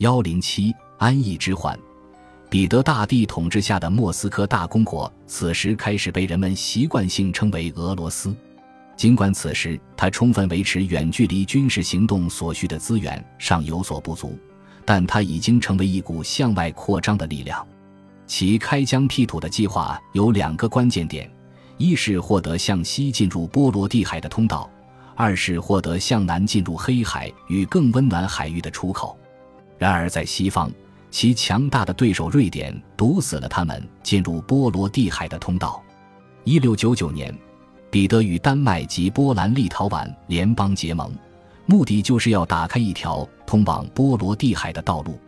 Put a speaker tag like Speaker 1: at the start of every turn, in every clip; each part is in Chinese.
Speaker 1: 幺零七安逸之患。彼得大帝统治下的莫斯科大公国，此时开始被人们习惯性称为俄罗斯。尽管此时它充分维持远距离军事行动所需的资源尚有所不足，但它已经成为一股向外扩张的力量。其开疆辟土的计划有两个关键点：一是获得向西进入波罗的海的通道；二是获得向南进入黑海与更温暖海域的出口。然而，在西方，其强大的对手瑞典堵死了他们进入波罗的海的通道。一六九九年，彼得与丹麦及波兰立陶宛联邦结盟，目的就是要打开一条通往波罗的海的道路。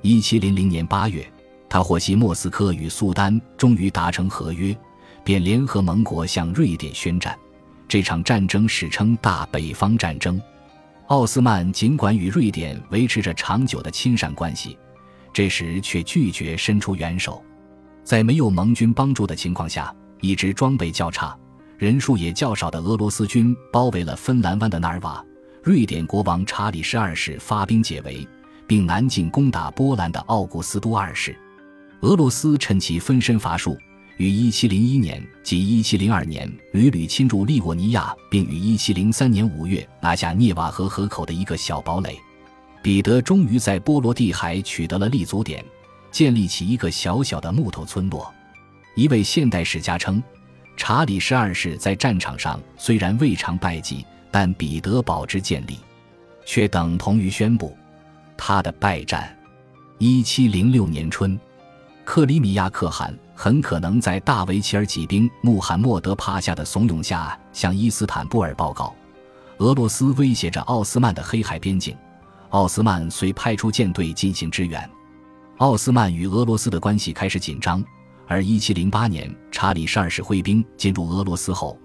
Speaker 1: 一七零零年八月，他获悉莫斯科与苏丹终于达成合约，便联合盟国向瑞典宣战。这场战争史称大北方战争。奥斯曼尽管与瑞典维持着长久的亲善关系。这时却拒绝伸出援手，在没有盟军帮助的情况下，一支装备较差、人数也较少的俄罗斯军包围了芬兰湾的纳尔瓦。瑞典国王查理十二世发兵解围，并南进攻打波兰的奥古斯都二世。俄罗斯趁其分身乏术，于1701年及1702年屡屡侵入利沃尼亚，并于1703年5月拿下涅瓦河河口的一个小堡垒。彼得终于在波罗的海取得了立足点，建立起一个小小的木头村落。一位现代史家称，查理十二世在战场上虽然未尝败绩，但彼得保之建立，却等同于宣布他的败战。一七零六年春，克里米亚可汗很可能在大维齐尔骑兵穆罕默德帕夏的怂恿下向伊斯坦布尔报告，俄罗斯威胁着奥斯曼的黑海边境。奥斯曼遂派出舰队进行支援。奥斯曼与俄罗斯的关系开始紧张，而1708年查理十二世挥兵进入俄罗斯后，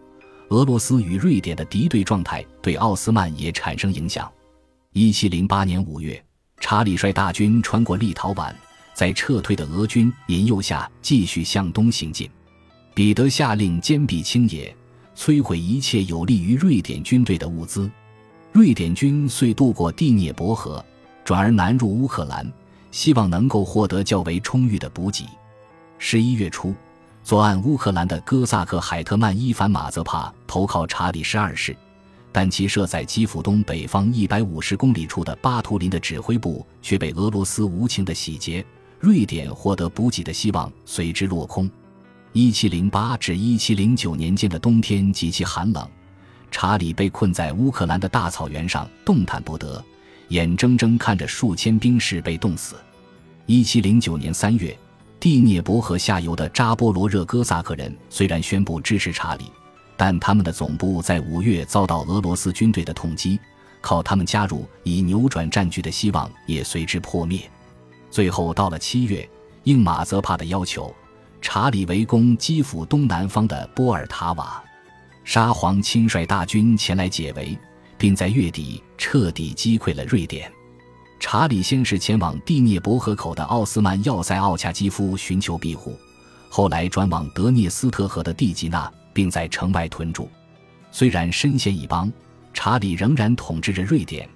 Speaker 1: 俄罗斯与瑞典的敌对状态对奥斯曼也产生影响。1708年5月，查理率大军穿过立陶宛，在撤退的俄军引诱下继续向东行进。彼得下令坚壁清野，摧毁一切有利于瑞典军队的物资。瑞典军遂渡过第聂伯河，转而南入乌克兰，希望能够获得较为充裕的补给。十一月初，左岸乌克兰的哥萨克海特曼伊凡马泽帕投靠查理十二世，但其设在基辅东北方一百五十公里处的巴图林的指挥部却被俄罗斯无情的洗劫，瑞典获得补给的希望随之落空。一七零八至一七零九年间的冬天极其寒冷。查理被困在乌克兰的大草原上，动弹不得，眼睁睁看着数千兵士被冻死。一七零九年三月，第聂伯河下游的扎波罗热哥萨克人虽然宣布支持查理，但他们的总部在五月遭到俄罗斯军队的痛击，靠他们加入以扭转战局的希望也随之破灭。最后到了七月，应马泽帕的要求，查理围攻基辅东南方的波尔塔瓦。沙皇亲率大军前来解围，并在月底彻底击溃了瑞典。查理先是前往第聂伯河口的奥斯曼要塞奥恰基夫寻求庇护，后来转往德涅斯特河的蒂吉纳，并在城外屯驻。虽然身陷一邦，查理仍然统治着瑞典，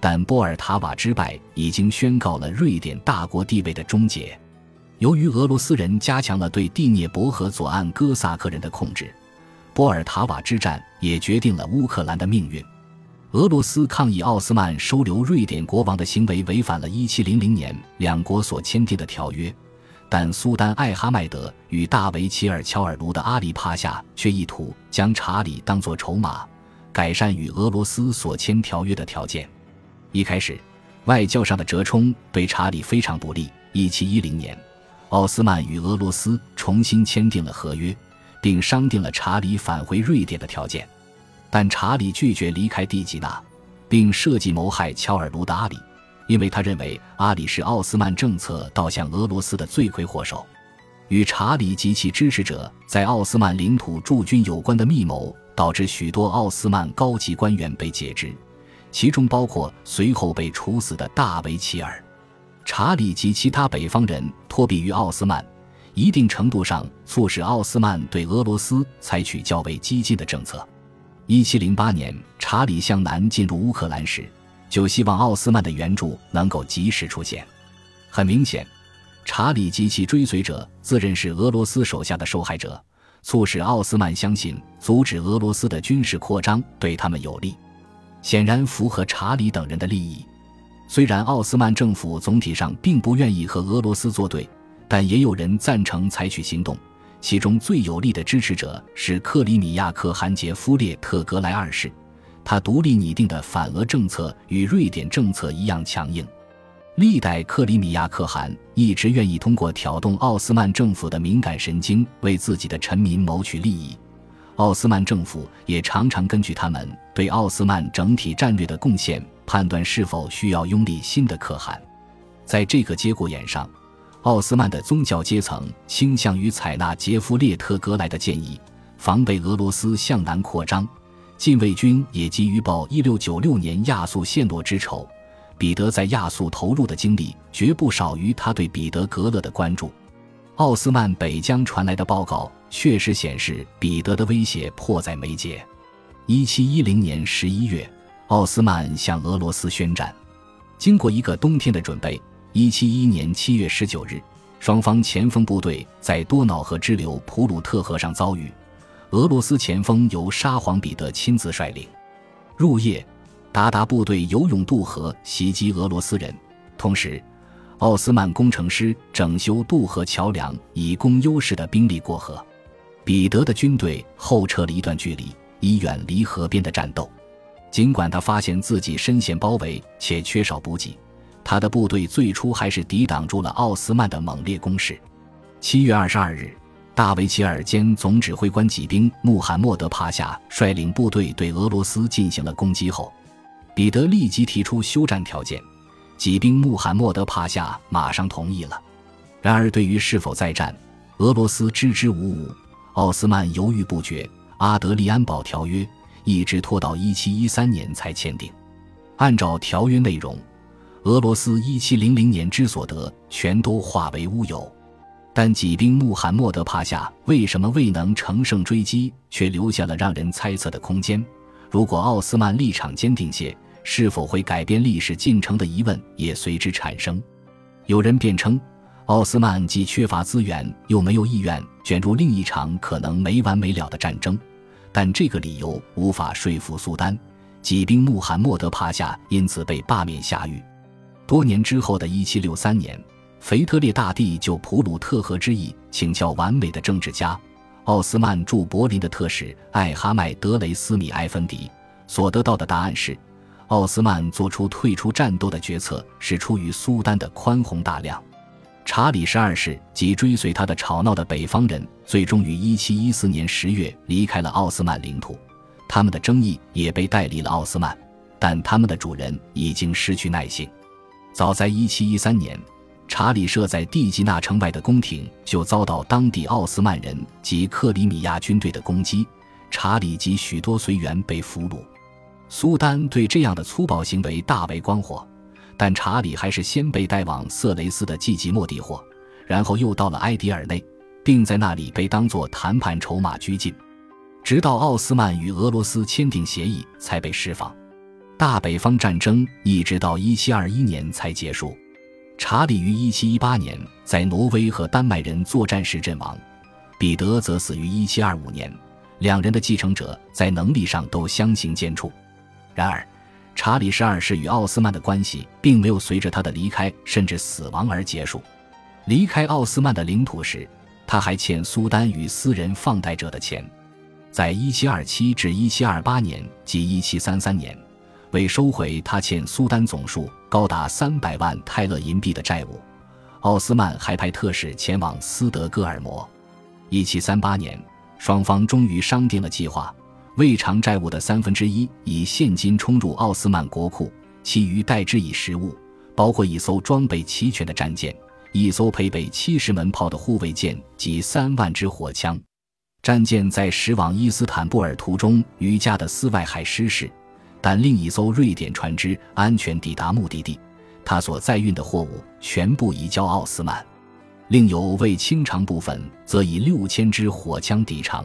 Speaker 1: 但波尔塔瓦之败已经宣告了瑞典大国地位的终结。由于俄罗斯人加强了对第聂伯河左岸哥萨克人的控制。波尔塔瓦之战也决定了乌克兰的命运。俄罗斯抗议奥斯曼收留瑞典国王的行为违反了1700年两国所签订的条约，但苏丹艾哈迈德与大维齐尔乔尔卢的阿里帕夏却意图将查理当作筹码，改善与俄罗斯所签条约的条件。一开始，外交上的折冲对查理非常不利。1710年，奥斯曼与俄罗斯重新签订了合约。并商定了查理返回瑞典的条件，但查理拒绝离开蒂吉纳，并设计谋害乔尔卢达阿里，因为他认为阿里是奥斯曼政策倒向俄罗斯的罪魁祸首。与查理及其支持者在奥斯曼领土驻军有关的密谋，导致许多奥斯曼高级官员被解职，其中包括随后被处死的大维齐尔。查理及其他北方人托庇于奥斯曼。一定程度上促使奥斯曼对俄罗斯采取较为激进的政策。1708年，查理向南进入乌克兰时，就希望奥斯曼的援助能够及时出现。很明显，查理及其追随者自认是俄罗斯手下的受害者，促使奥斯曼相信阻止俄罗斯的军事扩张对他们有利，显然符合查理等人的利益。虽然奥斯曼政府总体上并不愿意和俄罗斯作对，但也有人赞成采取行动。其中最有力的支持者是克里米亚可汗杰夫列特格莱二世，他独立拟定的反俄政策与瑞典政策一样强硬。历代克里米亚可汗一直愿意通过挑动奥斯曼政府的敏感神经，为自己的臣民谋取利益。奥斯曼政府也常常根据他们对奥斯曼整体战略的贡献，判断是否需要拥立新的可汗。在这个节骨眼上。奥斯曼的宗教阶层倾向于采纳杰夫列特格莱的建议，防备俄罗斯向南扩张。禁卫军也急于报1696年亚速陷落之仇。彼得在亚速投入的精力绝不少于他对彼得格勒的关注。奥斯曼北疆传来的报告确实显示，彼得的威胁迫在眉睫。1710年11月，奥斯曼向俄罗斯宣战。经过一个冬天的准备。一七一年七月十九日，双方前锋部队在多瑙河支流普鲁特河上遭遇。俄罗斯前锋由沙皇彼得亲自率领。入夜，鞑靼部队游泳渡河袭击俄罗斯人，同时，奥斯曼工程师整修渡河桥梁以供优势的兵力过河。彼得的军队后撤了一段距离，以远离河边的战斗。尽管他发现自己深陷包围且缺少补给。他的部队最初还是抵挡住了奥斯曼的猛烈攻势。七月二十二日，大维齐尔兼总指挥官骑兵穆罕默德帕夏率领部队对俄罗斯进行了攻击后，彼得立即提出休战条件，几兵穆罕默德帕夏马上同意了。然而，对于是否再战，俄罗斯支支吾吾，奥斯曼犹豫不决。阿德利安堡条约一直拖到一七一三年才签订。按照条约内容。俄罗斯一七零零年之所得全都化为乌有，但几兵穆罕默德帕夏为什么未能乘胜追击，却留下了让人猜测的空间？如果奥斯曼立场坚定些，是否会改变历史进程的疑问也随之产生。有人辩称，奥斯曼既缺乏资源，又没有意愿卷入另一场可能没完没了的战争，但这个理由无法说服苏丹。几兵穆罕默德帕夏因此被罢免下狱。多年之后的一七六三年，腓特烈大帝就普鲁特河之役请教完美的政治家、奥斯曼驻柏林的特使艾哈迈德雷斯米埃芬迪，所得到的答案是：奥斯曼做出退出战斗的决策是出于苏丹的宽宏大量。查理十二世及追随他的吵闹的北方人，最终于一七一四年十月离开了奥斯曼领土，他们的争议也被带离了奥斯曼，但他们的主人已经失去耐性。早在1713年，查理设在蒂吉纳城外的宫廷就遭到当地奥斯曼人及克里米亚军队的攻击，查理及许多随员被俘虏。苏丹对这样的粗暴行为大为光火，但查理还是先被带往色雷斯的季吉莫地货，然后又到了埃迪尔内，并在那里被当作谈判筹码拘禁，直到奥斯曼与俄罗斯签订协议才被释放。大北方战争一直到一七二一年才结束。查理于一七一八年在挪威和丹麦人作战时阵亡，彼得则死于一七二五年。两人的继承者在能力上都相形见绌。然而，查理十二世与奥斯曼的关系并没有随着他的离开甚至死亡而结束。离开奥斯曼的领土时，他还欠苏丹与私人放贷者的钱。在一七二七至一七二八年及一七三三年。为收回他欠苏丹总数高达三百万泰勒银币的债务，奥斯曼还派特使前往斯德哥尔摩。一七三八年，双方终于商定了计划：未偿债务的三分之一以现金充入奥斯曼国库，其余代之以实物，包括一艘装备齐全的战舰、一艘配备七十门炮的护卫舰及三万支火枪。战舰在驶往伊斯坦布尔途中于加的斯外海失事。但另一艘瑞典船只安全抵达目的地，他所载运的货物全部移交奥斯曼，另有未清偿部分则以六千支火枪抵偿。